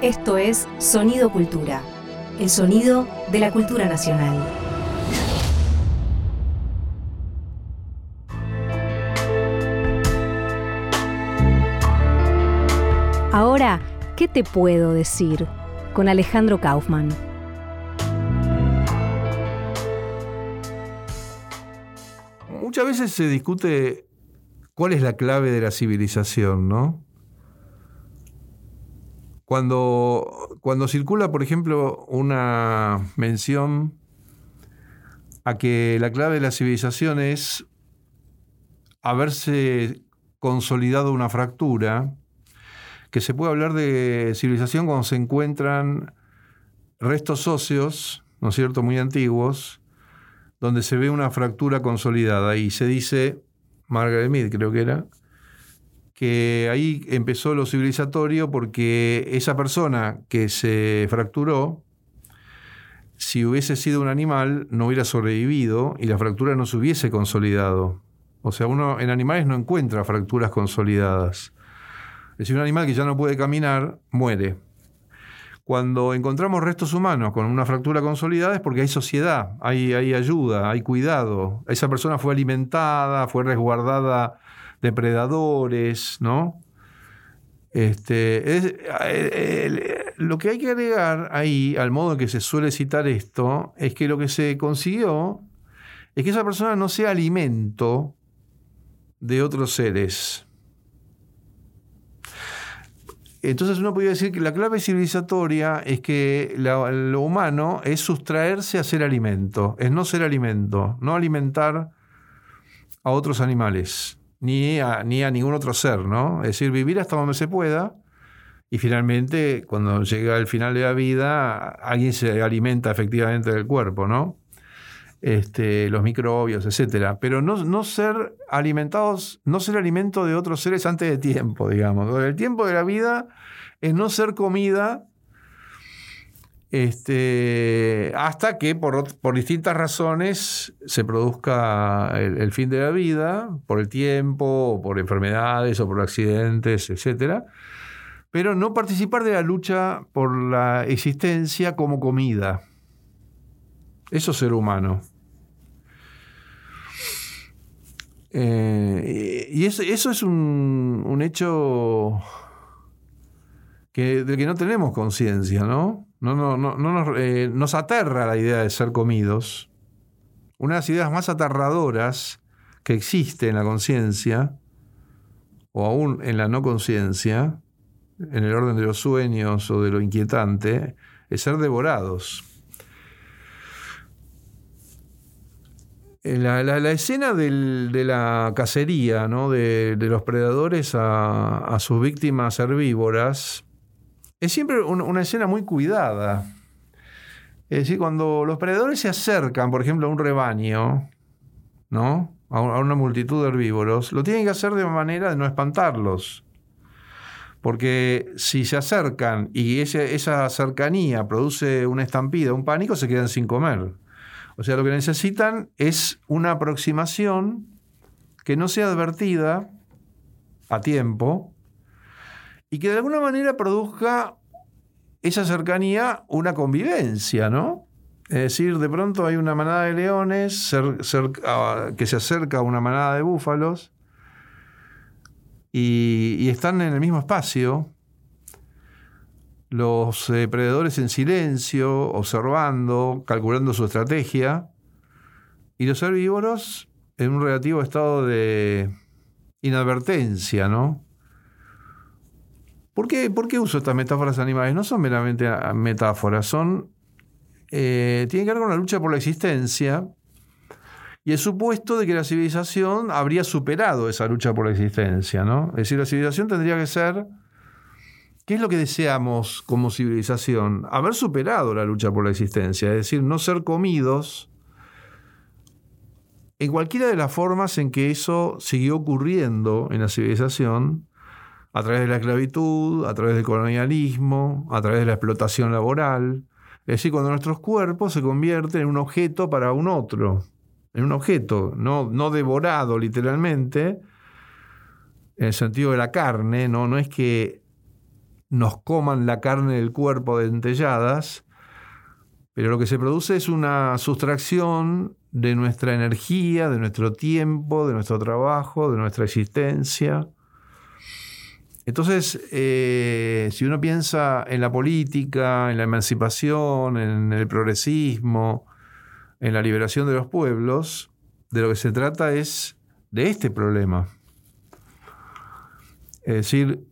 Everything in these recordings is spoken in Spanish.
Esto es Sonido Cultura, el sonido de la cultura nacional. Ahora, ¿qué te puedo decir? Con Alejandro Kaufman. Muchas veces se discute cuál es la clave de la civilización, ¿no? Cuando, cuando circula, por ejemplo, una mención a que la clave de la civilización es haberse consolidado una fractura, que se puede hablar de civilización cuando se encuentran restos óseos, ¿no es cierto?, muy antiguos, donde se ve una fractura consolidada y se dice, Margaret Mead creo que era, que ahí empezó lo civilizatorio porque esa persona que se fracturó, si hubiese sido un animal, no hubiera sobrevivido y la fractura no se hubiese consolidado. O sea, uno en animales no encuentra fracturas consolidadas. Es decir, un animal que ya no puede caminar, muere. Cuando encontramos restos humanos con una fractura consolidada es porque hay sociedad, hay, hay ayuda, hay cuidado. Esa persona fue alimentada, fue resguardada depredadores, ¿no? Este, lo que hay que agregar ahí, al modo en que se suele citar esto, es que lo que se consiguió es que esa persona no sea alimento de otros seres. Entonces uno podría decir que la clave civilizatoria es que lo humano es sustraerse a ser alimento, es no ser alimento, no alimentar a otros animales ni a, ni a ningún otro ser, ¿no? Es decir, vivir hasta donde se pueda y finalmente, cuando llega el final de la vida, alguien se alimenta efectivamente del cuerpo, ¿no? Este, los microbios, etcétera. Pero no, no, ser alimentados, no ser alimento de otros seres antes de tiempo, digamos. El tiempo de la vida es no ser comida este, hasta que por, distintas razones se produzca el, fin de la vida, por el tiempo, por enfermedades, o por accidentes, etc. Pero no participar de la lucha por la existencia como comida. Eso es ser humano. Eh, y eso, es un, un hecho que, del que no tenemos conciencia, ¿no? No, no, no, nos, eh, nos, aterra la idea de ser comidos. Una de las ideas más aterradoras que existe en la conciencia, o aún en la no conciencia, en el orden de los sueños o de lo inquietante, es ser devorados. La, la, escena de la cacería, ¿no? de, los predadores a sus víctimas herbívoras, es siempre una escena muy cuidada. Es decir, cuando los predadores se acercan, por ejemplo, a un rebaño, ¿no? A una multitud de herbívoros, lo tienen que hacer de manera de no espantarlos. Porque si se acercan y esa cercanía produce una estampida, un pánico, se quedan sin comer. O sea, lo que necesitan es una aproximación que no sea advertida a tiempo y que de alguna manera produzca esa cercanía una convivencia, ¿no? Es decir, de pronto hay una manada de leones ah, que se acerca a una manada de búfalos y, están en el mismo espacio, los eh, predadores en silencio, observando, calculando su estrategia, y los herbívoros en un relativo estado de inadvertencia, ¿no? ¿Por qué, uso estas metáforas animales? No son meramente ah, metáforas, son. Eh, tienen que ver con la lucha por la existencia y el supuesto de que la civilización habría superado esa lucha por la existencia, ¿no? Es decir, la civilización tendría que ser. ¿Qué es lo que deseamos como civilización? Haber superado la lucha por la existencia, es decir, no ser comidos en cualquiera de las formas en que eso siguió ocurriendo en la civilización a través de la esclavitud, a través del colonialismo, a través de la explotación laboral. Es decir, cuando nuestros cuerpos se convierten en un objeto para un otro, en un objeto, no, no devorado literalmente, en el sentido de la carne, no, no es que nos coman la carne del cuerpo dentelladas, pero lo que se produce es una sustracción de nuestra energía, de nuestro tiempo, de nuestro trabajo, de nuestra existencia. Entonces, eh, si uno piensa en la política, en la emancipación, en el progresismo, en la liberación de los pueblos, de lo que se trata es de este problema. Es decir,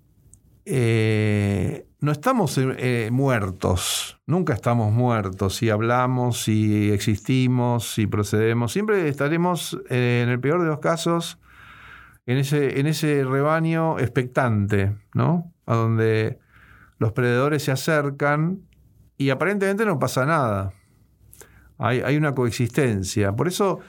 eh, no estamos eh, muertos, nunca estamos muertos. Si hablamos, si existimos, si procedemos, siempre estaremos, en el peor de los casos, en ese, en ese rebaño expectante, ¿no? A donde los predadores se acercan y aparentemente no pasa nada. Hay, una coexistencia. Por eso,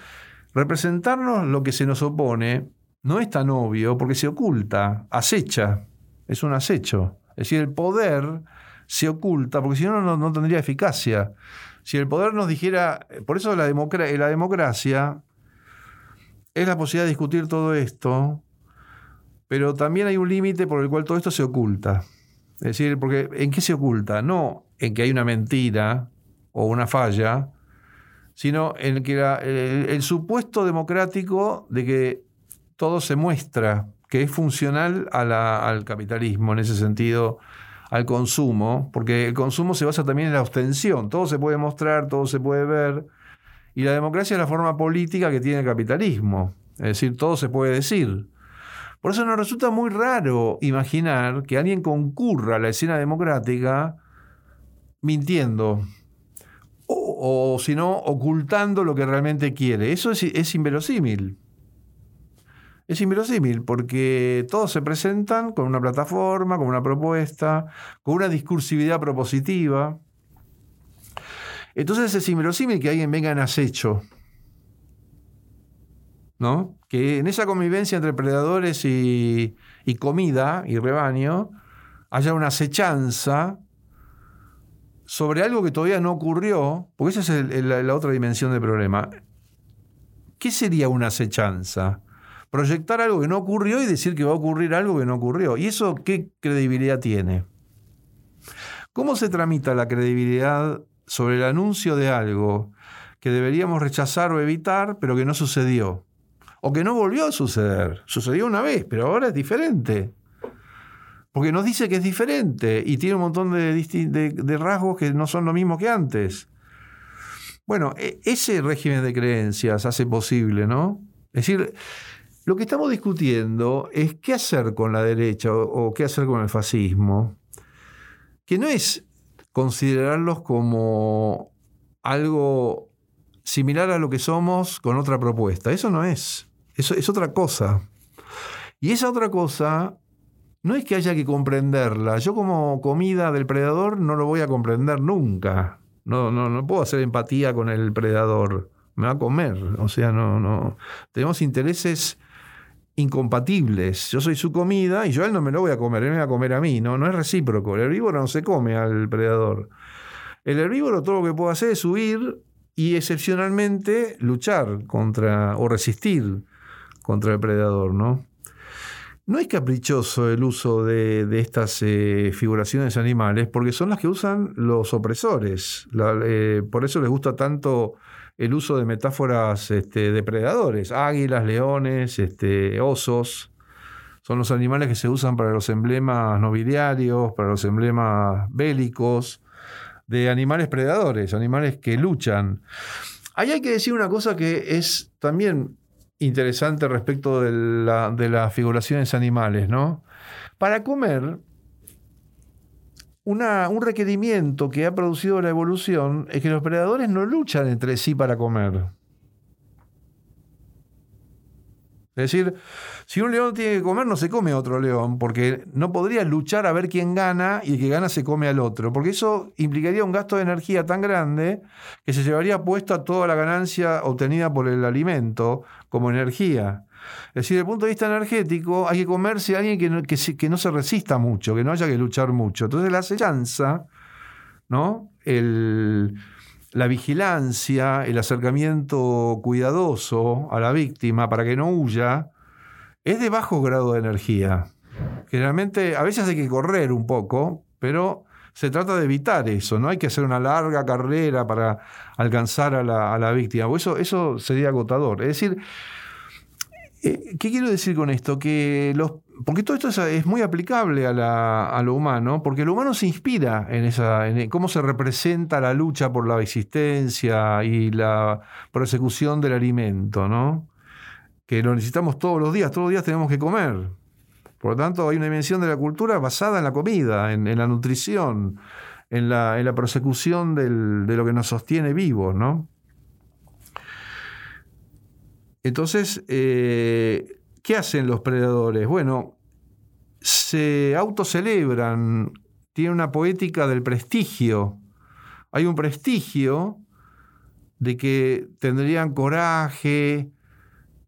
representarnos lo que se nos opone no es tan obvio porque se oculta, acecha es un acecho. Es decir, el poder se oculta, porque si no, no, tendría eficacia. Si el poder nos dijera, por eso la, la democracia es la posibilidad de discutir todo esto, pero también hay un límite por el cual todo esto se oculta. Es decir, porque ¿en qué se oculta? No en que hay una mentira o una falla, sino en que el, supuesto democrático de que todo se muestra que es funcional al capitalismo en ese sentido, al consumo, porque el consumo se basa también en la abstención, todo se puede mostrar, todo se puede ver, y la democracia es la forma política que tiene el capitalismo, es decir, todo se puede decir. Por eso nos resulta muy raro imaginar que alguien concurra a la escena democrática mintiendo, o, si no, ocultando lo que realmente quiere. Eso es, es inverosímil es inverosímil porque todos se presentan con una plataforma, con una propuesta, con una discursividad propositiva. Entonces es inverosímil que alguien venga en acecho. ¿No? Que en esa convivencia entre predadores y, comida y rebaño haya una acechanza sobre algo que todavía no ocurrió, porque esa es la otra dimensión del problema. ¿Qué sería una acechanza? proyectar algo que no ocurrió y decir que va a ocurrir algo que no ocurrió. ¿Y eso qué credibilidad tiene? ¿Cómo se tramita la credibilidad sobre el anuncio de algo que deberíamos rechazar o evitar, pero que no sucedió? O que no volvió a suceder. Sucedió una vez, pero ahora es diferente. Porque nos dice que es diferente y tiene un montón de, rasgos que no son lo mismo que antes. Bueno, e, ese régimen de creencias hace posible, ¿no? Es decir, lo que estamos discutiendo es qué hacer con la derecha o, qué hacer con el fascismo, que no es considerarlos como algo similar a lo que somos con otra propuesta. Eso no es. Eso es otra cosa. Y esa otra cosa no es que haya que comprenderla. Yo como comida del predador no lo voy a comprender nunca. No, no, no puedo hacer empatía con el predador. Me va a comer. O sea, no, no. Tenemos intereses incompatibles. Yo soy su comida y yo a él no me lo voy a comer, él me va a comer a mí. No, no es recíproco. El herbívoro no se come al predador. El herbívoro todo lo que puede hacer es huir y excepcionalmente luchar contra o resistir contra el predador, ¿no? No es caprichoso el uso de, estas eh, figuraciones animales porque son las que usan los opresores. Eh, por eso les gusta tanto el uso de metáforas este, depredadores, águilas, leones, este, osos. Son los animales que se usan para los emblemas nobiliarios, para los emblemas bélicos, de animales predadores, animales que luchan. Ahí hay que decir una cosa que es también interesante respecto de, de las figuraciones animales, ¿no? Para comer, un requerimiento que ha producido la evolución es que los predadores no luchan entre sí para comer. Es decir, si un león tiene que comer, no se come otro león, porque no podría luchar a ver quién gana y el que gana se come al otro, porque eso implicaría un gasto de energía tan grande que se llevaría puesta toda la ganancia obtenida por el alimento como energía. Es decir, desde el punto de vista energético, hay que comerse a alguien que no, que, no se resista mucho, que no haya que luchar mucho. Entonces, la acechanza, ¿no? la vigilancia, el acercamiento cuidadoso a la víctima para que no huya, es de bajo grado de energía. Generalmente, a veces hay que correr un poco, pero se trata de evitar eso, no hay que hacer una larga carrera para alcanzar a la, víctima, eso, eso sería agotador. Es decir, eh, ¿qué quiero decir con esto? Que los, porque todo esto es, muy aplicable a, lo humano, porque lo humano se inspira en, esa, en cómo se representa la lucha por la existencia y la persecución del alimento, ¿no? Que lo necesitamos todos los días, todos los días tenemos que comer. Por lo tanto, hay una dimensión de la cultura basada en la comida, en, la nutrición, en la, en persecución de lo que nos sostiene vivos, ¿no? Entonces, eh, ¿qué hacen los predadores? Bueno, se autocelebran, tienen una poética del prestigio. Hay un prestigio de que tendrían coraje,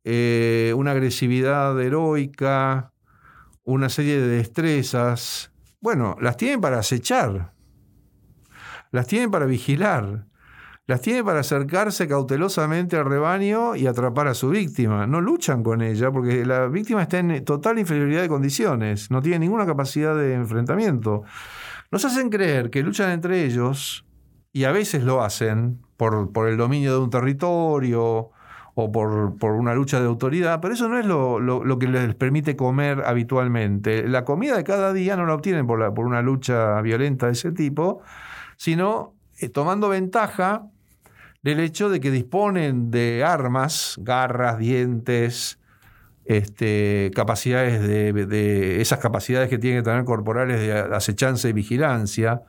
eh, una agresividad heroica, una serie de destrezas. Bueno, las tienen para acechar, las tienen para vigilar, las tienen para acercarse cautelosamente al rebaño y atrapar a su víctima. No luchan con ella porque la víctima está en total inferioridad de condiciones, no tiene ninguna capacidad de enfrentamiento. Nos hacen creer que luchan entre ellos, y a veces lo hacen por, por el dominio de un territorio, o por, una lucha de autoridad, pero eso no es lo, que les permite comer habitualmente. La comida de cada día no la obtienen por, por una lucha violenta de ese tipo, sino eh, tomando ventaja del hecho de que disponen de armas, garras, dientes, este, capacidades de, esas capacidades que tienen que tener corporales de acechanza y vigilancia.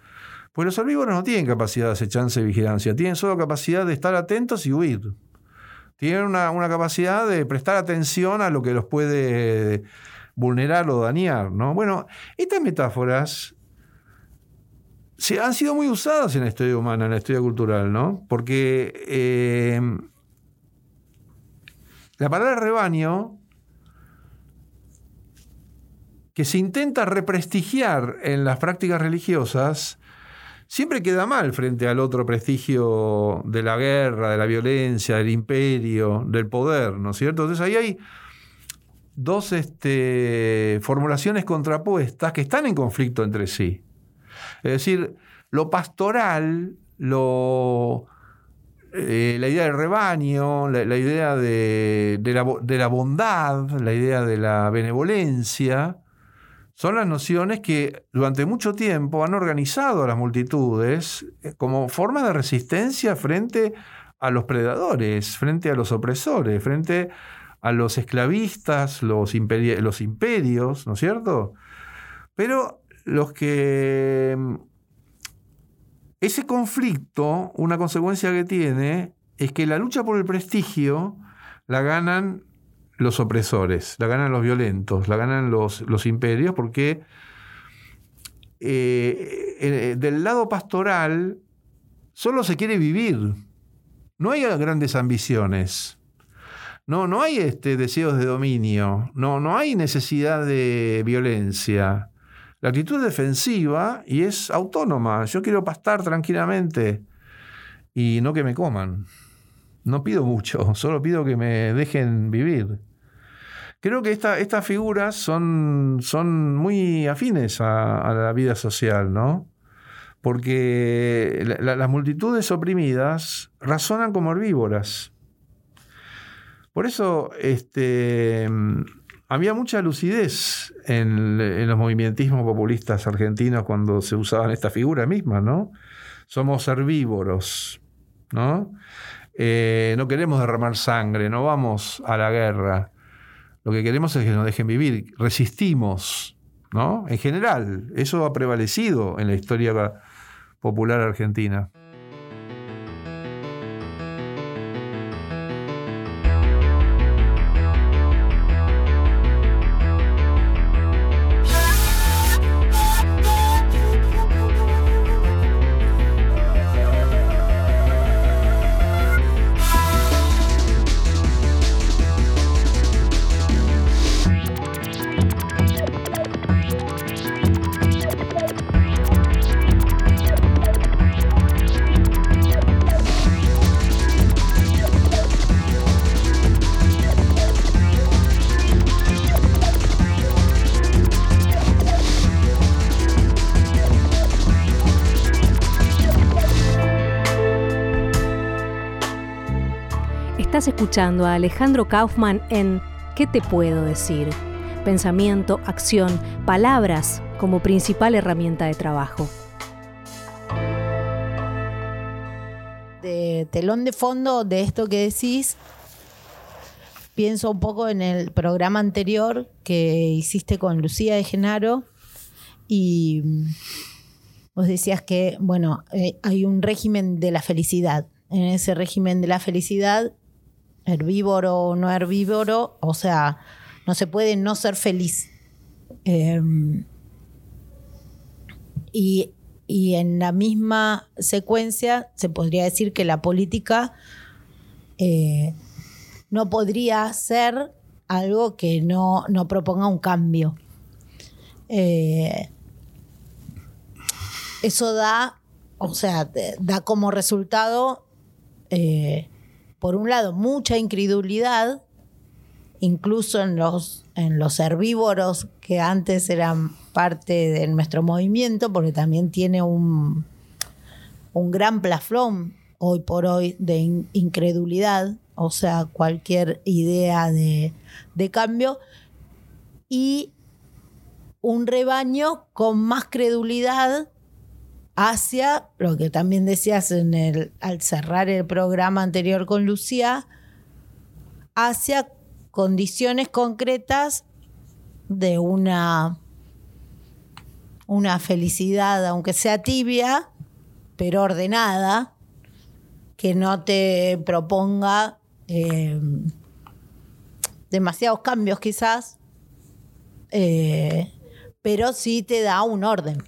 Pues los herbívoros no tienen capacidad de acechanza y vigilancia, tienen solo capacidad de estar atentos y huir tienen una, capacidad de prestar atención a lo que los puede vulnerar o dañar. ¿no? Bueno, estas metáforas se, han sido muy usadas en la historia humana, en la historia cultural, ¿no? Porque eh, la palabra rebaño, que se intenta represtigiar en las prácticas religiosas, siempre queda mal frente al otro prestigio de la guerra, de la violencia, del imperio, del poder, ¿no es cierto? Entonces ahí hay dos este, formulaciones contrapuestas que están en conflicto entre sí. Es decir, lo pastoral, lo, eh, la idea del rebaño, la, idea de, la, de la bondad, la idea de la benevolencia, son las nociones que durante mucho tiempo han organizado a las multitudes eh, como forma de resistencia frente a los predadores, frente a los opresores, frente a los esclavistas, los, los imperios, ¿no es cierto? Pero los que... Mm, ese conflicto, una consecuencia que tiene, es que la lucha por el prestigio la ganan los opresores, la ganan los violentos, la ganan los, los imperios, porque eh, eh, del lado pastoral solo se quiere vivir. No hay grandes ambiciones. No, no hay este, deseos de dominio. No, no hay necesidad de violencia. La actitud defensiva y es autónoma. Yo quiero pastar tranquilamente y no que me coman. No pido mucho, solo pido que me dejen vivir. Creo que estas figuras son, son muy afines a, la vida social, ¿no? Porque las multitudes oprimidas razonan como herbívoras. Por eso este, había mucha lucidez en, los movimientismos populistas argentinos cuando se usaban esta figura misma, ¿no? Somos herbívoros, ¿no? Eh, no queremos derramar sangre, no vamos a la guerra. Lo que queremos es que nos dejen vivir. Resistimos, ¿no? En general, eso ha prevalecido en la historia popular argentina. Escuchando a Alejandro Kaufman en ¿Qué te puedo decir? Pensamiento, acción, palabras como principal herramienta de trabajo. De telón de fondo de esto que decís, pienso un poco en el programa anterior que hiciste con Lucía de Genaro y vos decías que, bueno, eh, hay un régimen de la felicidad. En ese régimen de la felicidad, herbívoro o no herbívoro, o sea, no se puede no ser feliz. Em, y, en la misma secuencia se podría decir que la política eh, no podría ser algo que no, proponga un cambio. Eh, eso da, o sea, da como resultado, eh, por un lado, mucha incredulidad, incluso en los, en los herbívoros que antes eran parte de nuestro movimiento, porque también tiene un, un gran plafón hoy por hoy de incredulidad, o sea, cualquier idea de, de cambio, y un rebaño con más credulidad hacia lo que también decías en el, al cerrar el programa anterior con Lucía, hacia condiciones concretas de una, una felicidad, aunque sea tibia, pero ordenada, que no te proponga eh, demasiados cambios quizás, eh, pero sí te da un orden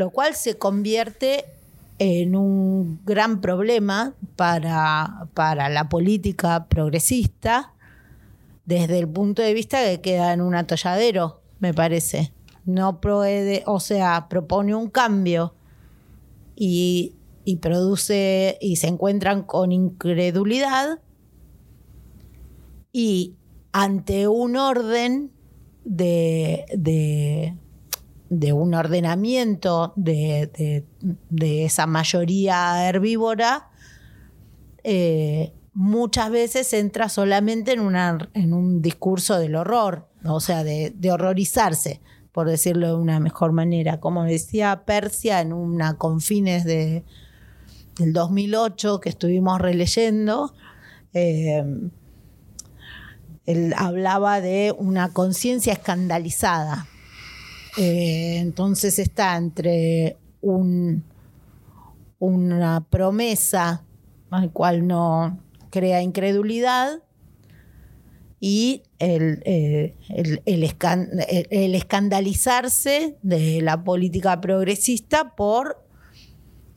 lo cual se convierte en un gran problema para, para la política progresista desde el punto de vista que queda en un atolladero, me parece. No puede, o sea, propone un cambio y, produce y se encuentran con incredulidad y ante un orden de de un ordenamiento de, esa mayoría herbívora, eh, muchas veces entra solamente en, una, en un discurso del horror, o sea, de, horrorizarse, por decirlo de una mejor manera. Como decía Persia en una confines de, del 2008 que estuvimos releyendo, eh, él hablaba de una conciencia escandalizada eh, entonces está entre un, una promesa al cual no crea incredulidad y el, eh, el, escandalizarse de la política progresista por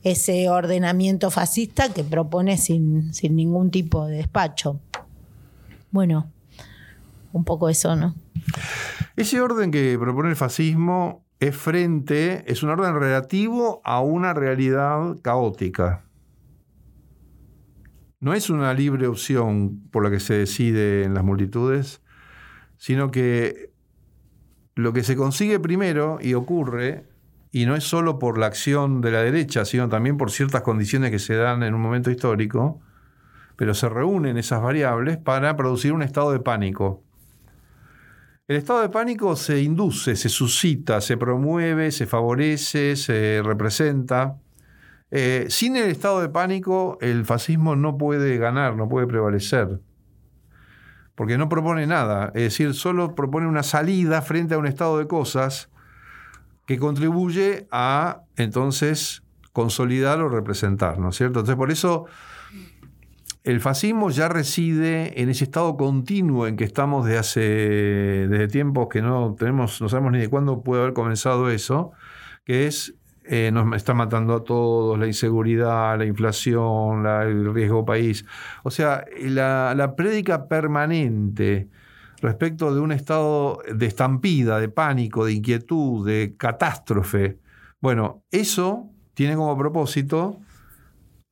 ese ordenamiento fascista que propone sin, sin ningún tipo de despacho. Bueno, un poco eso, ¿no? Ese orden que propone el fascismo es frente, es un orden relativo a una realidad caótica. No es una libre opción por la que se decide en las multitudes, sino que lo que se consigue primero y ocurre, y no es solo por la acción de la derecha, sino también por ciertas condiciones que se dan en un momento histórico, pero se reúnen esas variables para producir un estado de pánico. El estado de pánico se induce, se suscita, se promueve, se favorece, se representa. Eh, sin el estado de pánico, el fascismo no puede ganar, no puede prevalecer. Porque no propone nada, es decir, solo propone una salida frente a un estado de cosas que contribuye a entonces consolidar o representar, ¿no es cierto? Entonces, por eso el fascismo ya reside en ese estado continuo en que estamos desde hace desde tiempos que no tenemos, no sabemos ni de cuándo puede haber comenzado eso, que es eh, nos está matando a todos, la inseguridad, la inflación, el riesgo país. O sea, la, la prédica permanente respecto de un estado de estampida, de pánico, de inquietud, de catástrofe. Bueno, eso tiene como propósito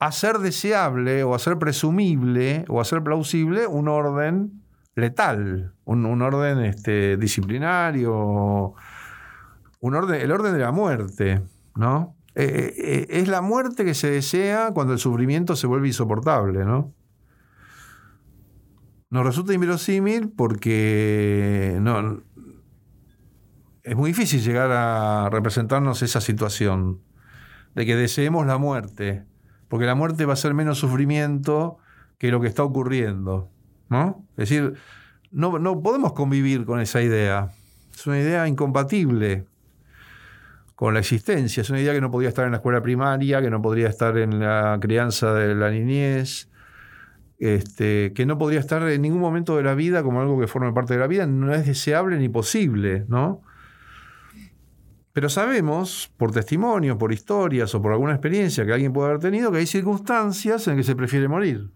hacer deseable o hacer presumible o hacer plausible un orden letal, un, orden este, disciplinario, un orden, el orden de la muerte, ¿no? Eh, eh, eh, es la muerte que se desea cuando el sufrimiento se vuelve insoportable, ¿no? nos resulta inverosímil porque no, es muy difícil llegar a representarnos esa situación de que deseemos la muerte, porque la muerte va a ser menos sufrimiento que lo que está ocurriendo. ¿no? Es decir, no, no podemos convivir con esa idea. Es una idea incompatible con la existencia. Es una idea que no podría estar en la escuela primaria, que no podría estar en la crianza de la niñez, este, que no podría estar en ningún momento de la vida como algo que forme parte de la vida. No es deseable ni posible, ¿no? Pero sabemos, por testimonio, por historias o por alguna experiencia que alguien puede haber tenido, que hay circunstancias en que se prefiere morir.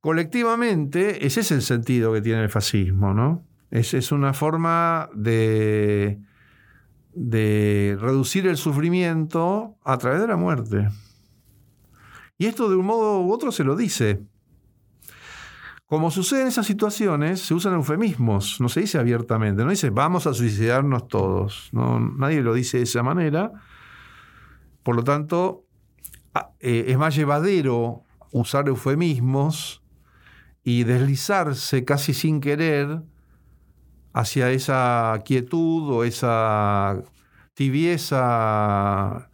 Colectivamente, ese es el sentido que tiene el fascismo, ¿no? Es, es una forma de, de reducir el sufrimiento a través de la muerte. Y esto de un modo u otro se lo dice. Como sucede en esas situaciones, se usan eufemismos, no se dice abiertamente, no dice vamos a suicidarnos todos, nadie lo dice de esa manera. Por lo tanto, eh, es más llevadero usar eufemismos y deslizarse casi sin querer hacia esa quietud o esa tibieza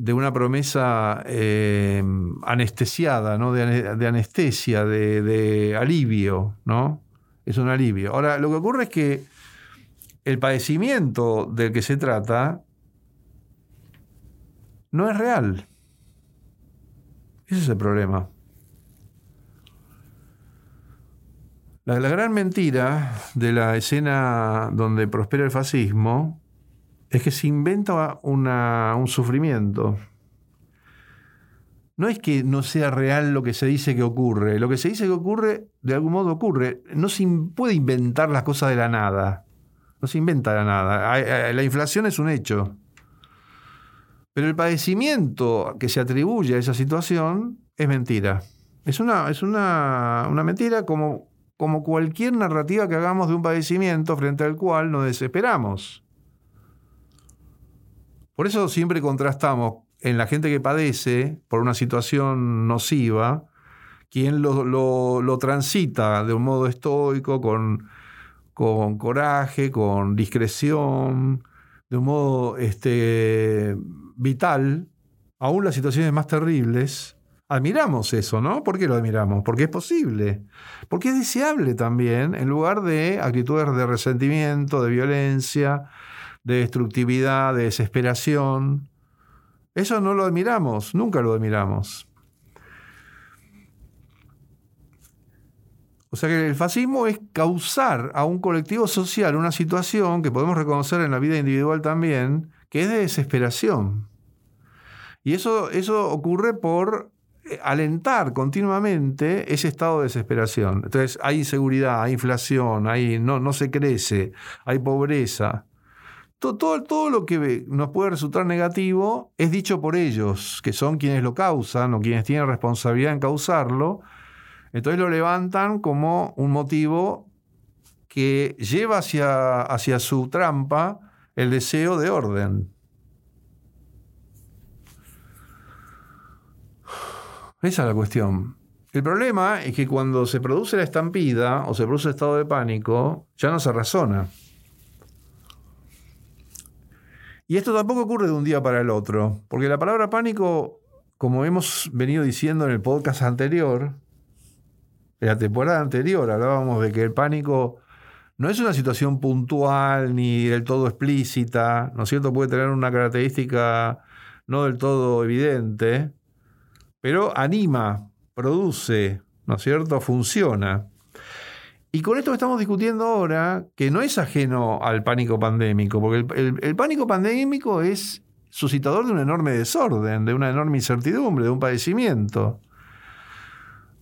de una promesa eh, anestesiada, ¿no? de, anestesia, de, alivio, ¿no? Es un alivio. Ahora, lo que ocurre es que el padecimiento del que se trata no es real. Ese es el problema. La gran mentira de la escena donde prospera el fascismo es que se inventa un sufrimiento. No es que no sea real lo que se dice que ocurre. Lo que se dice que ocurre, de algún modo ocurre. No se puede inventar las cosas de la nada. No se inventa la nada. La inflación es un hecho. Pero el padecimiento que se atribuye a esa situación es mentira. Es una, es una, una mentira como, como cualquier narrativa que hagamos de un padecimiento frente al cual nos desesperamos. Por eso siempre contrastamos en la gente que padece por una situación nociva, quien lo, transita de un modo estoico, con, con, coraje, con discreción, de un modo este, vital, aún las situaciones más terribles, admiramos eso, ¿no? ¿Por qué lo admiramos? Porque es posible, porque es deseable también, en lugar de actitudes de resentimiento, de violencia, de destructividad, de desesperación. Eso no lo admiramos, nunca lo admiramos. O sea que el fascismo es causar a un colectivo social una situación que podemos reconocer en la vida individual también, que es de desesperación. Y eso, eso ocurre por eh, alentar continuamente ese estado de desesperación. Entonces hay inseguridad, hay inflación, hay, no, no se crece, hay pobreza todo, lo que nos puede resultar negativo es dicho por ellos, que son quienes lo causan o quienes tienen responsabilidad en causarlo. Entonces lo levantan como un motivo que lleva hacia, hacia su trampa el deseo de orden. Esa es la cuestión. El problema es que cuando se produce la estampida o se produce el estado de pánico, ya no se razona. Y esto tampoco ocurre de un día para el otro, porque la palabra pánico, como hemos venido diciendo en el podcast anterior, en la temporada anterior hablábamos de que el pánico no es una situación puntual ni del todo explícita, ¿no es cierto? Puede tener una característica no del todo evidente, pero anima, produce, ¿no es cierto? Funciona. Y con esto que estamos discutiendo ahora, que no es ajeno al pánico pandémico, porque el, pánico pandémico es suscitador de un enorme desorden, de una enorme incertidumbre, de un padecimiento.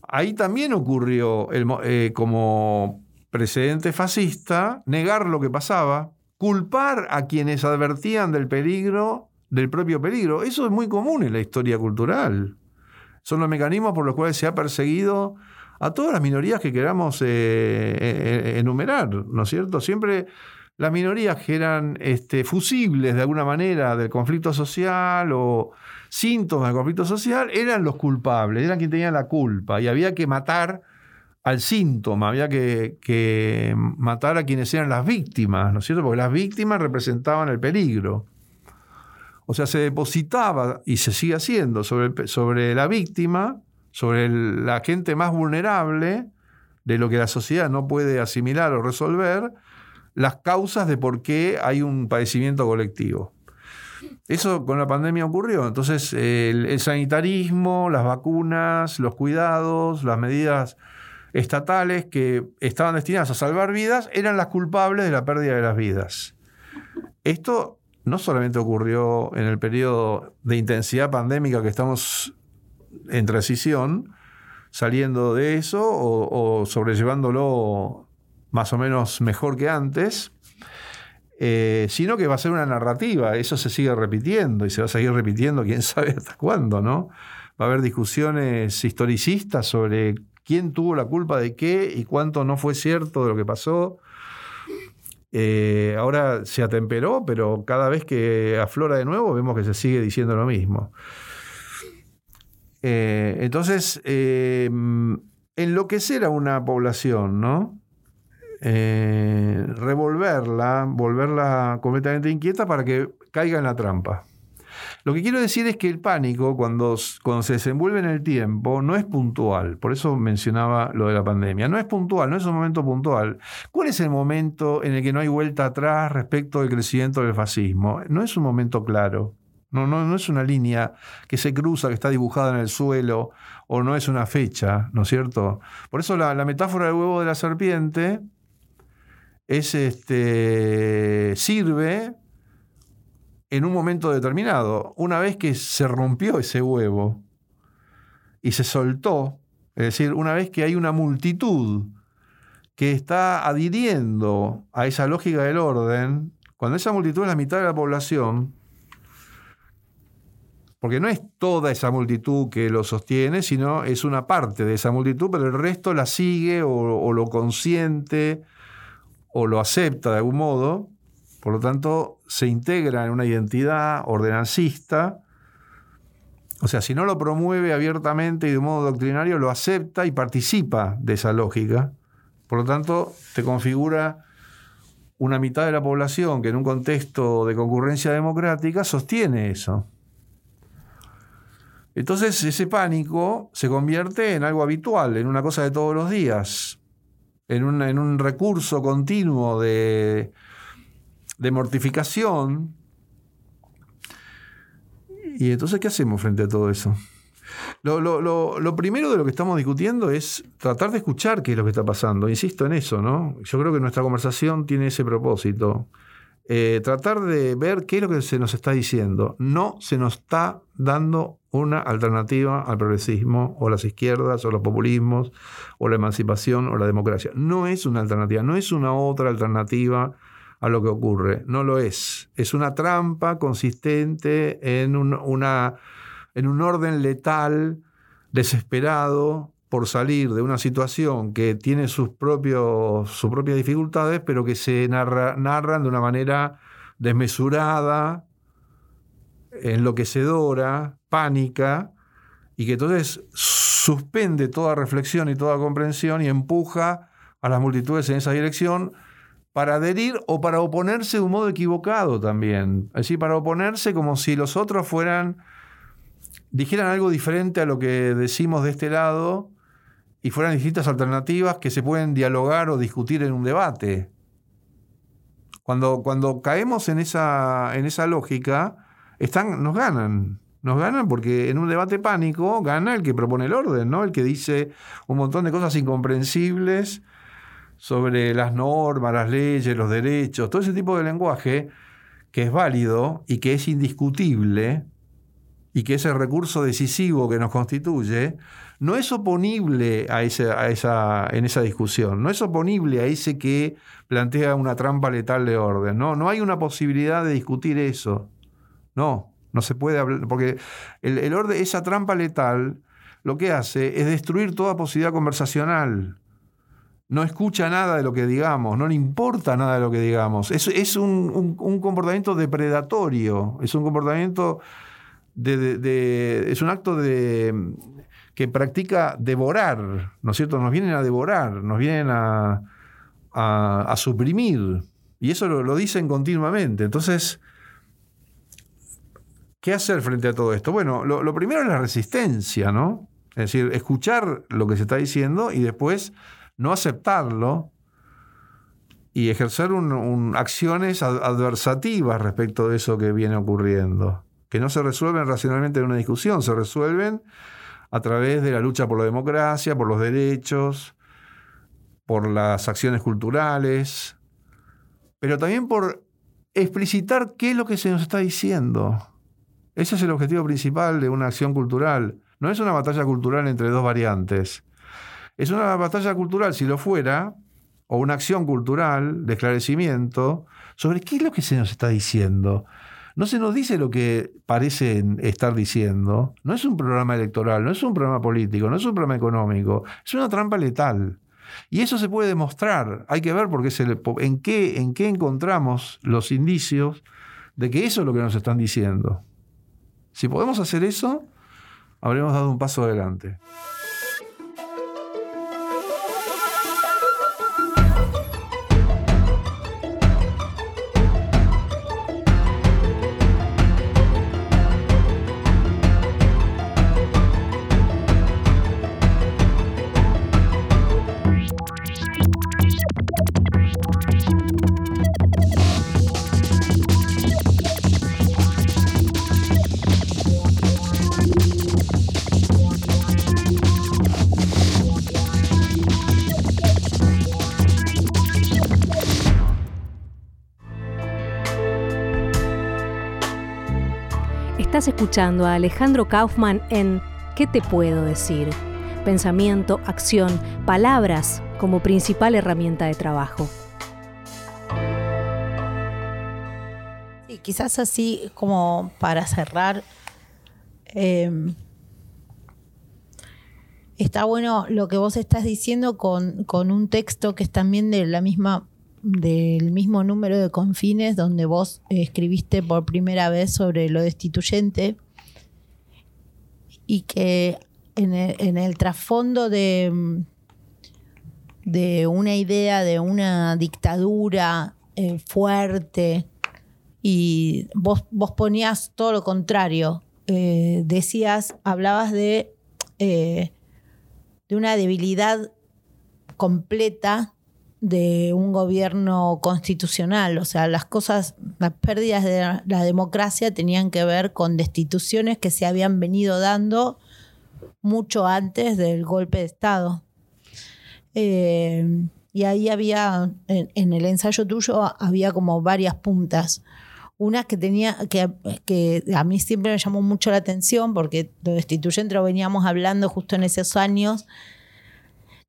Ahí también ocurrió, eh, como precedente fascista, negar lo que pasaba, culpar a quienes advertían del peligro, del propio peligro. Eso es muy común en la historia cultural. Son los mecanismos por los cuales se ha perseguido a todas las minorías que queramos eh, eh, enumerar, ¿no es cierto? Siempre las minorías que eran este, fusibles de alguna manera del conflicto social o síntomas del conflicto social eran los culpables, eran quienes tenían la culpa y había que matar al síntoma, había que, matar a quienes eran las víctimas, ¿no es cierto? Porque las víctimas representaban el peligro. O sea, se depositaba, y se sigue haciendo, sobre la víctima, sobre la gente más vulnerable, de lo que la sociedad no puede asimilar o resolver, las causas de por qué hay un padecimiento colectivo. Eso con la pandemia ocurrió. Entonces, el, sanitarismo, las vacunas, los cuidados, las medidas estatales que estaban destinadas a salvar vidas eran las culpables de la pérdida de las vidas. Esto no solamente ocurrió en el periodo de intensidad pandémica que estamos en transición, saliendo de eso o, sobrellevándolo más o menos mejor que antes, eh, sino que va a ser una narrativa, eso se sigue repitiendo y se va a seguir repitiendo quién sabe hasta cuándo, ¿no? Va a haber discusiones historicistas sobre quién tuvo la culpa de qué y cuánto no fue cierto de lo que pasó. Eh, ahora se atemperó, pero cada vez que aflora de nuevo vemos que se sigue diciendo lo mismo. Eh, entonces, eh, enloquecer a una población, ¿no? revolverla, volverla completamente inquieta para que caiga en la trampa. Lo que quiero decir es que el pánico, cuando, cuando se desenvuelve en el tiempo, no es puntual. Por eso mencionaba lo de la pandemia. No es puntual, no es un momento puntual. ¿Cuál es el momento en el que no hay vuelta atrás respecto del crecimiento del fascismo? No es un momento claro. No, no, es una línea que se cruza, que está dibujada en el suelo, o no es una fecha, ¿no es cierto? Por eso la, la metáfora del huevo de la serpiente es este, sirve en un momento determinado. Una vez que se rompió ese huevo y se soltó, es decir, una vez que hay una multitud que está adhiriendo a esa lógica del orden, cuando esa multitud es la mitad de la población, porque no es toda esa multitud que lo sostiene, sino es una parte de esa multitud, pero el resto la sigue o, lo consiente o lo acepta de algún modo, por lo tanto, se integra en una identidad ordenancista. O sea, si no lo promueve abiertamente y de modo doctrinario, lo acepta y participa de esa lógica. Por lo tanto, te configura una mitad de la población que en un contexto de concurrencia democrática sostiene eso. Entonces ese pánico se convierte en algo habitual, en una cosa de todos los días, en, un recurso continuo de, de mortificación. Y entonces, ¿qué hacemos frente a todo eso? Lo, primero de lo que estamos discutiendo es tratar de escuchar qué es lo que está pasando. Insisto en eso, ¿no? Yo creo que nuestra conversación tiene ese propósito. Eh, tratar de ver qué es lo que se nos está diciendo. No se nos está dando una alternativa al progresismo o las izquierdas o los populismos o la emancipación o la democracia. No es una alternativa, no es una otra alternativa a lo que ocurre. No lo es. Es una trampa consistente en un, en un orden letal, desesperado por salir de una situación que tiene sus, propios, sus propias dificultades, pero que se narran de una manera desmesurada, enloquecedora, pánica, y que entonces suspende toda reflexión y toda comprensión y empuja a las multitudes en esa dirección para adherir o para oponerse de un modo equivocado también. Es decir, para oponerse como si los otros fueran, dijeran algo diferente a lo que decimos de este lado y fueran distintas alternativas que se pueden dialogar o discutir en un debate. Cuando, cuando caemos en esa, en esa lógica, están, nos ganan. Nos ganan porque en un debate pánico gana el que propone el orden, ¿no? El que dice un montón de cosas incomprensibles sobre las normas, las leyes, los derechos, todo ese tipo de lenguaje que es válido y que es indiscutible y que es el recurso decisivo que nos constituye, no es oponible a, esa, en esa discusión, no es oponible a ese que plantea una trampa letal de orden, no, no hay una posibilidad de discutir eso, no, no se puede hablar, porque el, orden, esa trampa letal lo que hace es destruir toda posibilidad conversacional. No escucha nada de lo que digamos, no le importa nada de lo que digamos. Es un, comportamiento depredatorio, es un comportamiento de, es un acto de que practica devorar, ¿no es cierto? Nos vienen a devorar, nos vienen a, a, suprimir. Y eso lo, dicen continuamente. Entonces, ¿qué hacer frente a todo esto? Bueno, lo, primero es la resistencia, ¿no? Es decir, escuchar lo que se está diciendo y después no aceptarlo y ejercer acciones adversativas respecto de eso que viene ocurriendo, que no se resuelven racionalmente en una discusión, se resuelven a través de la lucha por la democracia, por los derechos, por las acciones culturales, pero también por explicitar qué es lo que se nos está diciendo. Ese es el objetivo principal de una acción cultural. No es una batalla cultural entre dos variantes. Es una batalla cultural, si lo fuera, o una acción cultural de esclarecimiento sobre qué es lo que se nos está diciendo. No se nos dice lo que parecen estar diciendo. No es un programa electoral, no es un programa político, no es un programa económico. Es una trampa letal. Y eso se puede demostrar. Hay que ver porque en, qué, en qué encontramos los indicios de que eso es lo que nos están diciendo. Si podemos hacer eso, habremos dado un paso adelante. Escuchando a Alejandro Kaufman en ¿Qué te puedo decir? Pensamiento, acción, palabras como principal herramienta de trabajo. Sí, quizás así como para cerrar, em, está bueno lo que vos estás diciendo con, con un texto que es también de la misma del mismo número de confines donde vos escribiste por primera vez sobre lo destituyente y que en el, trasfondo de, de una idea de una dictadura eh, fuerte y vos, vos, ponías todo lo contrario, eh, decías, hablabas de, eh, de una debilidad completa de un gobierno constitucional. O sea, las cosas, las pérdidas de la democracia tenían que ver con destituciones que se habían venido dando mucho antes del golpe de Estado. Eh, y ahí había, en, el ensayo tuyo, había como varias puntas. Una que tenía, que, a mí siempre me llamó mucho la atención, porque lo destituyente lo veníamos hablando justo en esos años,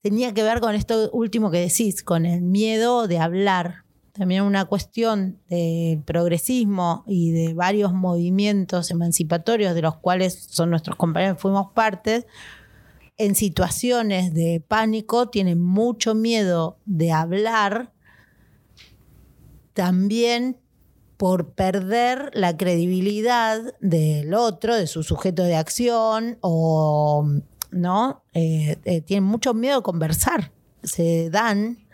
tenía que ver con esto último que decís, con el miedo de hablar. También una cuestión del progresismo y de varios movimientos emancipatorios de los cuales son nuestros compañeros, fuimos parte, en situaciones de pánico tienen mucho miedo de hablar, también por perder la credibilidad del otro, de su sujeto de acción o ¿no? Eh, eh, tienen mucho miedo de conversar. Se dan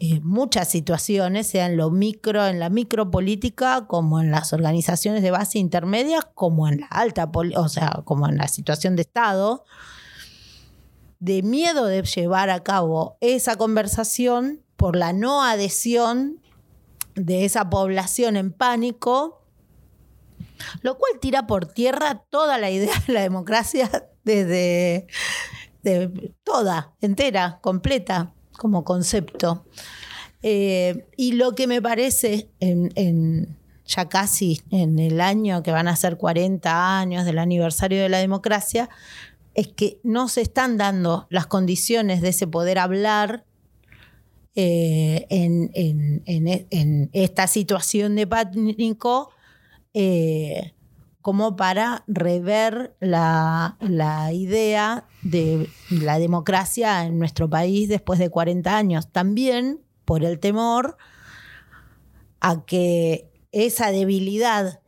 eh, muchas situaciones, sea en lo micro, en la micropolítica, como en las organizaciones de base intermedia, como en la alta, o sea, como en la situación de Estado, de miedo de llevar a cabo esa conversación por la no adhesión de esa población en pánico lo cual tira por tierra toda la idea de la democracia desde toda, entera, completa, como concepto. Eh, y lo que me parece en, ya casi en el año que van a ser 40 años del aniversario de la democracia, es que no se están dando las condiciones de ese poder hablar eh, en, en, esta situación de pánico eh, como para rever la, idea de la democracia en nuestro país después de 40 años. También por el temor a que esa debilidad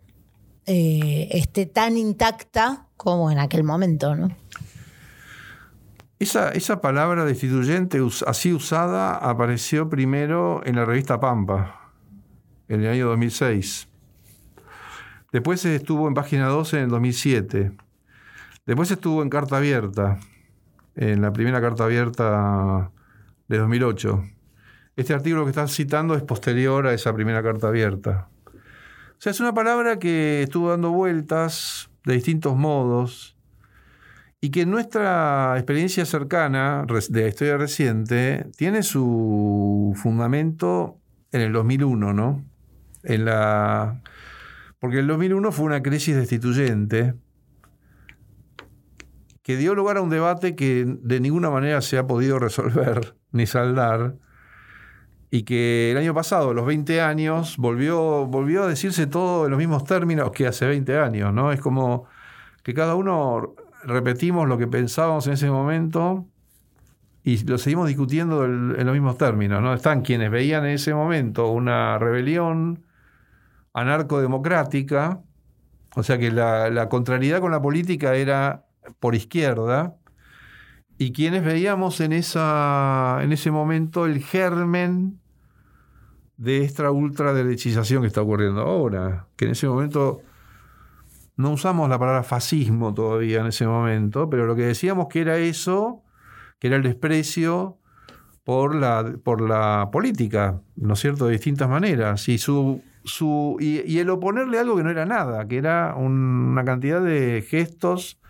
eh, esté tan intacta como en aquel momento, ¿no? Esa, esa palabra destituyente así usada apareció primero en la revista Pampa, en el año 2006. Después estuvo en página 12 en el 2007. Después estuvo en carta abierta, en la primera carta abierta de 2008. Este artículo que estás citando es posterior a esa primera carta abierta. O sea, es una palabra que estuvo dando vueltas de distintos modos y que en nuestra experiencia cercana de la historia reciente tiene su fundamento en el 2001, ¿no? En la porque el 2001 fue una crisis destituyente que dio lugar a un debate que de ninguna manera se ha podido resolver ni saldar y que el año pasado, los 20 años, volvió, volvió a decirse todo en los mismos términos que hace 20 años, ¿no? Es como que cada uno repetimos lo que pensábamos en ese momento y lo seguimos discutiendo en los mismos términos. ¿no? Están quienes veían en ese momento una rebelión anarcodemocrática, o sea que la, contrariedad con la política era por izquierda, y quienes veíamos en, esa, en ese momento el germen de esta ultraderechización que está ocurriendo ahora, que en ese momento no usamos la palabra fascismo todavía en ese momento, pero lo que decíamos que era eso, que era el desprecio por la, por la política, ¿no es cierto?, de distintas maneras. Y, su, y, el oponerle algo que no era nada, que era una cantidad de gestos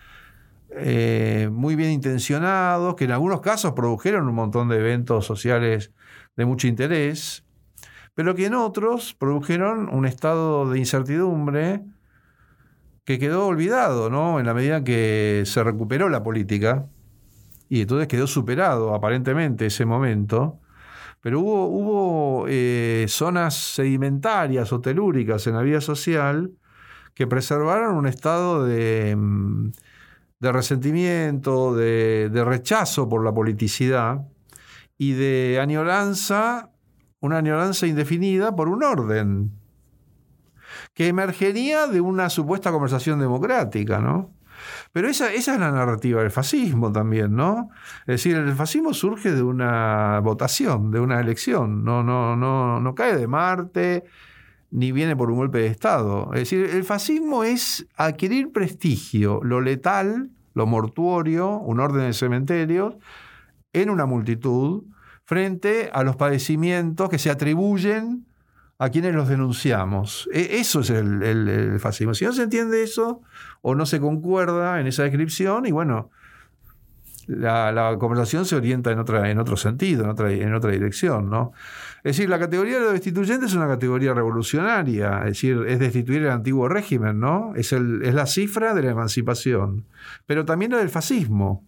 eh, muy bien intencionados, que en algunos casos produjeron un montón de eventos sociales de mucho interés, pero que en otros produjeron un estado de incertidumbre que quedó olvidado, ¿no? En la medida que se recuperó la política y entonces quedó superado aparentemente ese momento. Pero hubo, eh, zonas sedimentarias o telúricas en la vida social que preservaron un estado de, mm, de resentimiento, de, de rechazo por la politicidad y de añoranza, una añoranza indefinida por un orden que emergería de una supuesta conversación democrática, ¿no? Pero esa, esa es la narrativa del fascismo también, ¿no? Es decir, el fascismo surge de una votación, de una elección, no, no, no, no cae de Marte, ni viene por un golpe de Estado. Es decir, el fascismo es adquirir prestigio, lo letal, lo mortuorio, un orden de cementerios, en una multitud, frente a los padecimientos que se atribuyen a quienes los denunciamos. E, eso es el, fascismo. Si no se entiende eso o no se concuerda en esa descripción, y bueno, la, conversación se orienta en, otra, otro sentido, en otra, en otra dirección. ¿no? Es decir, la categoría de los destituyentes es una categoría revolucionaria, es decir, es destituir el antiguo régimen, ¿no? Es, el, es la cifra de la emancipación, pero también la del fascismo.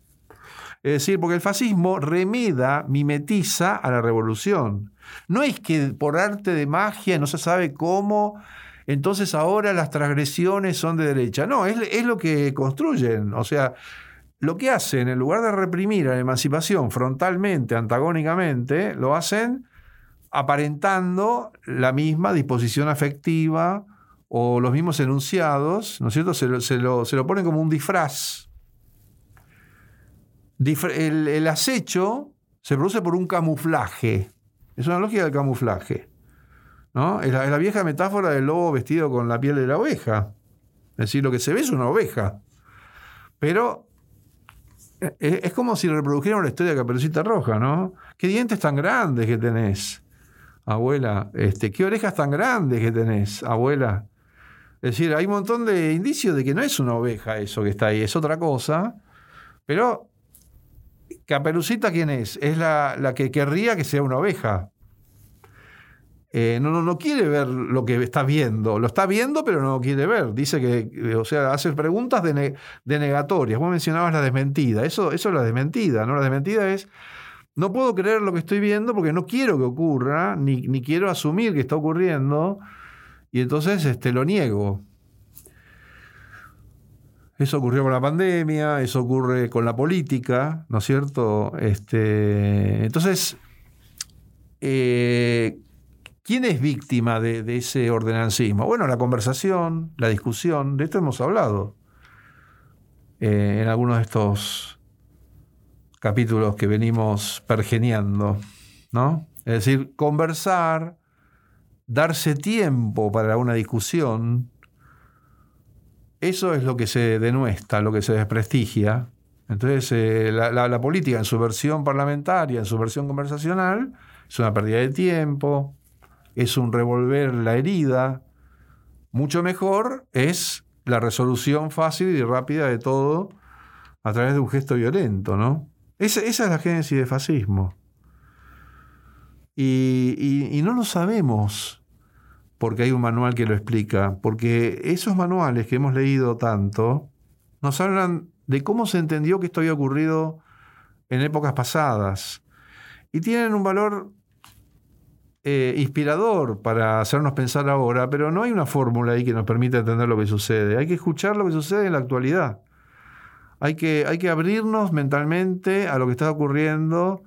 Es decir, porque el fascismo remeda, mimetiza a la revolución. No es que por arte de magia, no se sabe cómo, entonces ahora las transgresiones son de derecha. No, es, lo que construyen. O sea, lo que hacen, en lugar de reprimir a la emancipación frontalmente, antagónicamente, lo hacen aparentando la misma disposición afectiva o los mismos enunciados, ¿no es cierto? Se lo ponen como un disfraz el, acecho se produce por un camuflaje. Es una lógica del camuflaje. ¿no? Es, la, vieja metáfora del lobo vestido con la piel de la oveja. Es decir, lo que se ve es una oveja. Pero eh, es, como si reprodujeran la historia de Caperucita Roja, ¿no? ¿Qué dientes tan grandes que tenés, abuela? Este, ¿Qué orejas tan grandes que tenés, abuela? Es decir, hay un montón de indicios de que no es una oveja eso que está ahí, es otra cosa, pero Caperucita, ¿quién es? Es la, que querría que sea una oveja. Eh, no, no, quiere ver lo que está viendo. Lo está viendo, pero no lo quiere ver. Dice que, eh, o sea, hace preguntas de, negatorias. Vos mencionabas la desmentida. Eso, eso es la desmentida, ¿no? La desmentida es. No puedo creer lo que estoy viendo porque no quiero que ocurra, ni, ni quiero asumir que está ocurriendo, y entonces este, lo niego. Eso ocurrió con la pandemia, eso ocurre con la política, ¿no es cierto? Este, entonces, eh, ¿quién es víctima de, ese ordenancismo? Bueno, la conversación, la discusión, de esto hemos hablado. eh, en algunos de estos capítulos que venimos pergeneando, ¿no? Es decir, conversar, darse tiempo para una discusión, eso es lo que se denuestra, lo que se desprestigia. Entonces, eh, la, política en su versión parlamentaria, en su versión conversacional, es una pérdida de tiempo, es un revolver la herida. Mucho mejor es la resolución fácil y rápida de todo a través de un gesto violento, ¿no? Esa, es la génesis del fascismo. Y, no lo sabemos porque hay un manual que lo explica, porque esos manuales que hemos leído tanto nos hablan de cómo se entendió que esto había ocurrido en épocas pasadas y tienen un valor eh, inspirador para hacernos pensar ahora, pero no hay una fórmula ahí que nos permita entender lo que sucede. Hay que escuchar lo que sucede en la actualidad. Hay que, hay que abrirnos mentalmente a lo que está ocurriendo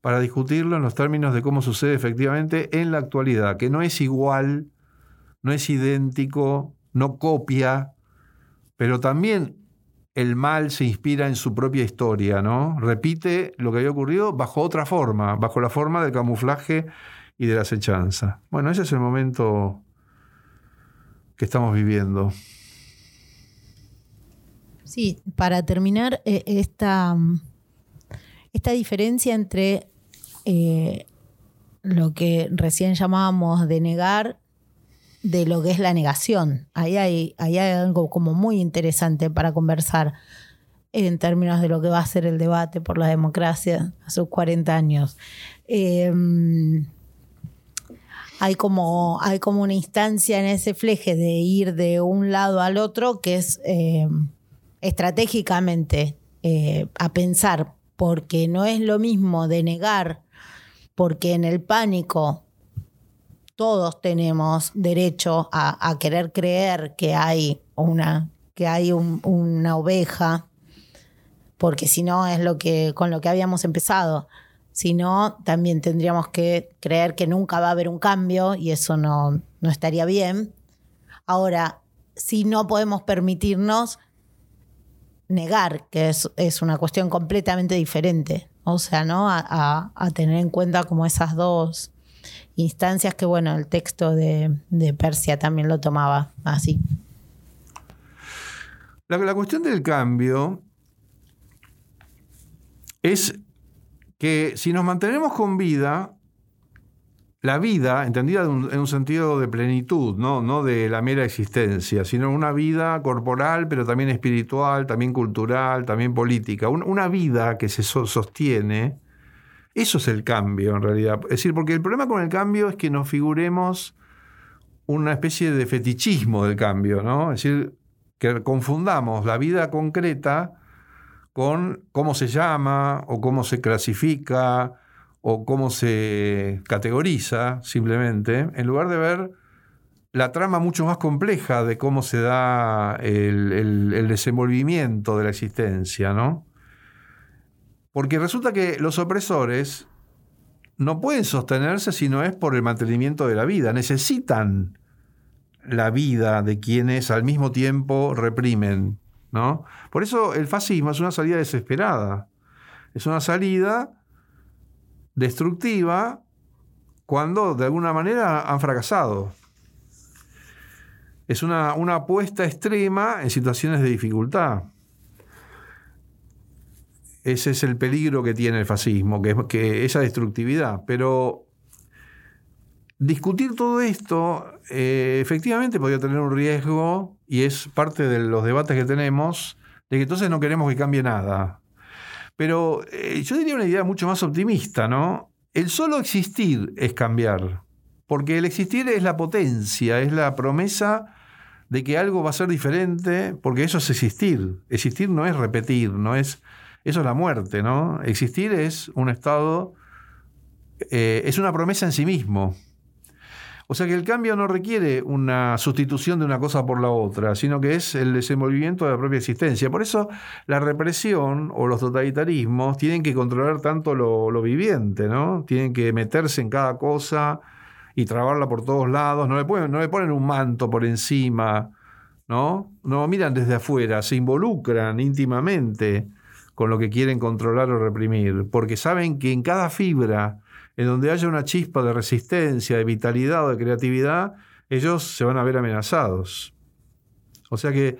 para discutirlo en los términos de cómo sucede efectivamente en la actualidad, que no es igual, no es idéntico, no copia, pero también el mal se inspira en su propia historia, ¿no? Repite lo que había ocurrido bajo otra forma, bajo la forma del camuflaje y de la acechanza. Bueno, ese es el momento que estamos viviendo. Sí, para terminar, eh, esta, esta diferencia entre eh, lo que recién llamábamos de negar de lo que es la negación. Ahí hay, hay algo como muy interesante para conversar en términos de lo que va a ser el debate por la democracia a sus 40 años. Em, hay como, hay como una instancia en ese fleje de ir de un lado al otro que es em, estratégicamente eh, a pensar, porque no es lo mismo de negar, porque en el pánico todos tenemos derecho a, querer creer que hay una, que hay una oveja, porque si no es lo que, con lo que habíamos empezado. Si no, también tendríamos que creer que nunca va a haber un cambio y eso no, no estaría bien. Ahora, si no podemos permitirnos negar, que es, una cuestión completamente diferente. O sea, ¿no? A, tener en cuenta como esas dos instancias que, bueno, el texto de, Persia también lo tomaba así. La, la cuestión del cambio es que si nos mantenemos con vida, la vida, entendida en un sentido de plenitud, ¿no? no de la mera existencia, sino una vida corporal, pero también espiritual, también cultural, también política. una vida que se sostiene, eso es el cambio en realidad. Es decir, porque el problema con el cambio es que nos figuremos una especie de fetichismo del cambio, ¿no? Es decir, que confundamos la vida concreta con cómo se llama o cómo se clasifica o cómo se categoriza simplemente, en lugar de ver la trama mucho más compleja de cómo se da el, desenvolvimiento de la existencia, ¿no? Porque resulta que los opresores no pueden sostenerse si no es por el mantenimiento de la vida, necesitan la vida de quienes al mismo tiempo reprimen, ¿no? Por eso el fascismo es una salida desesperada, es una salida destructiva cuando de alguna manera han fracasado. Es una, apuesta extrema en situaciones de dificultad. Ese es el peligro que tiene el fascismo, que, que esa destructividad. Pero discutir todo esto eh, efectivamente podría tener un riesgo, y es parte de los debates que tenemos, de que entonces no queremos que cambie nada. Pero eh, yo diría una idea mucho más optimista, ¿no? El solo existir es cambiar, porque el existir es la potencia, es la promesa de que algo va a ser diferente, porque eso es existir. Existir no es repetir, no es eso es la muerte, ¿no? Existir es un estado, eh, es una promesa en sí mismo. O sea que el cambio no requiere una sustitución de una cosa por la otra, sino que es el desenvolvimiento de la propia existencia. Por eso la represión o los totalitarismos tienen que controlar tanto lo, viviente, ¿no? Tienen que meterse en cada cosa y trabarla por todos lados. No le, no le ponen un manto por encima ¿no? No miran desde afuera, se involucran íntimamente con lo que quieren controlar o reprimir, porque saben que en cada fibra en donde haya una chispa de resistencia, de vitalidad o de creatividad, ellos se van a ver amenazados. O sea que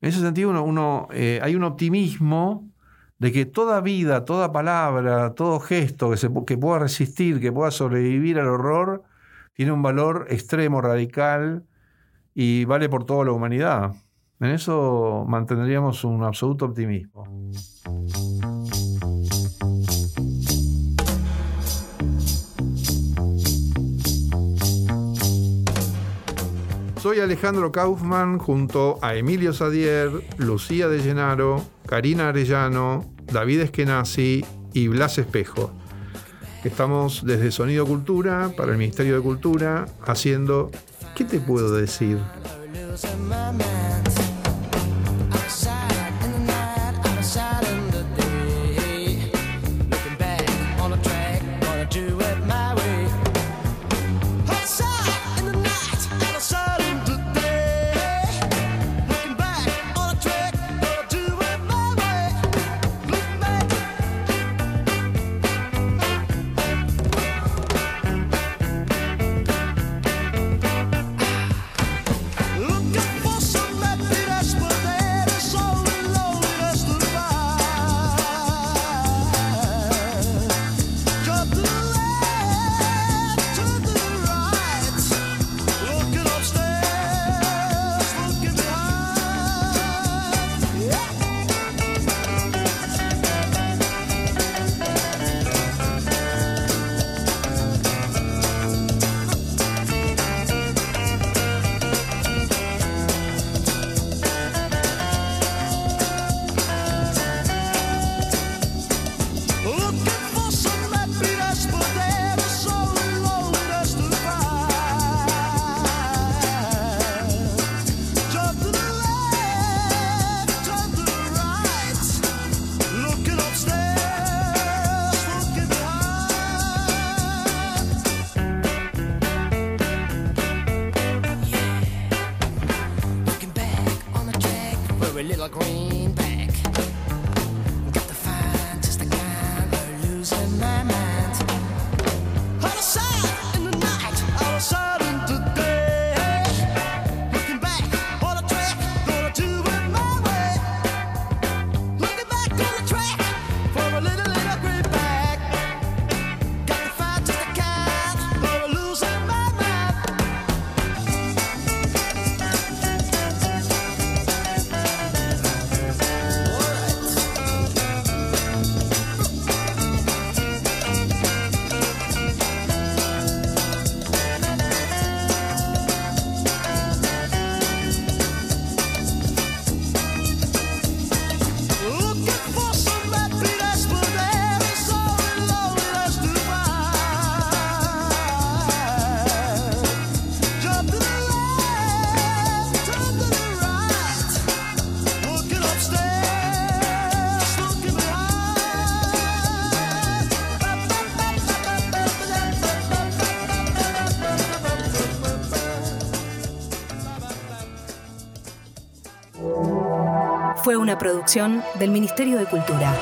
en ese sentido uno, eh, hay un optimismo de que toda vida, toda palabra, todo gesto que, se, que pueda resistir, que pueda sobrevivir al horror, tiene un valor extremo, radical y vale por toda la humanidad. En eso mantendríamos un absoluto optimismo. Soy Alejandro Kaufman junto a Emilio Sadier, Lucía de Llenaro, Karina Arellano, David Eskenazi y Blas Espejo. Estamos desde Sonido Cultura para el Ministerio de Cultura haciendo ¿Qué te puedo decir? Una producción del Ministerio de Cultura.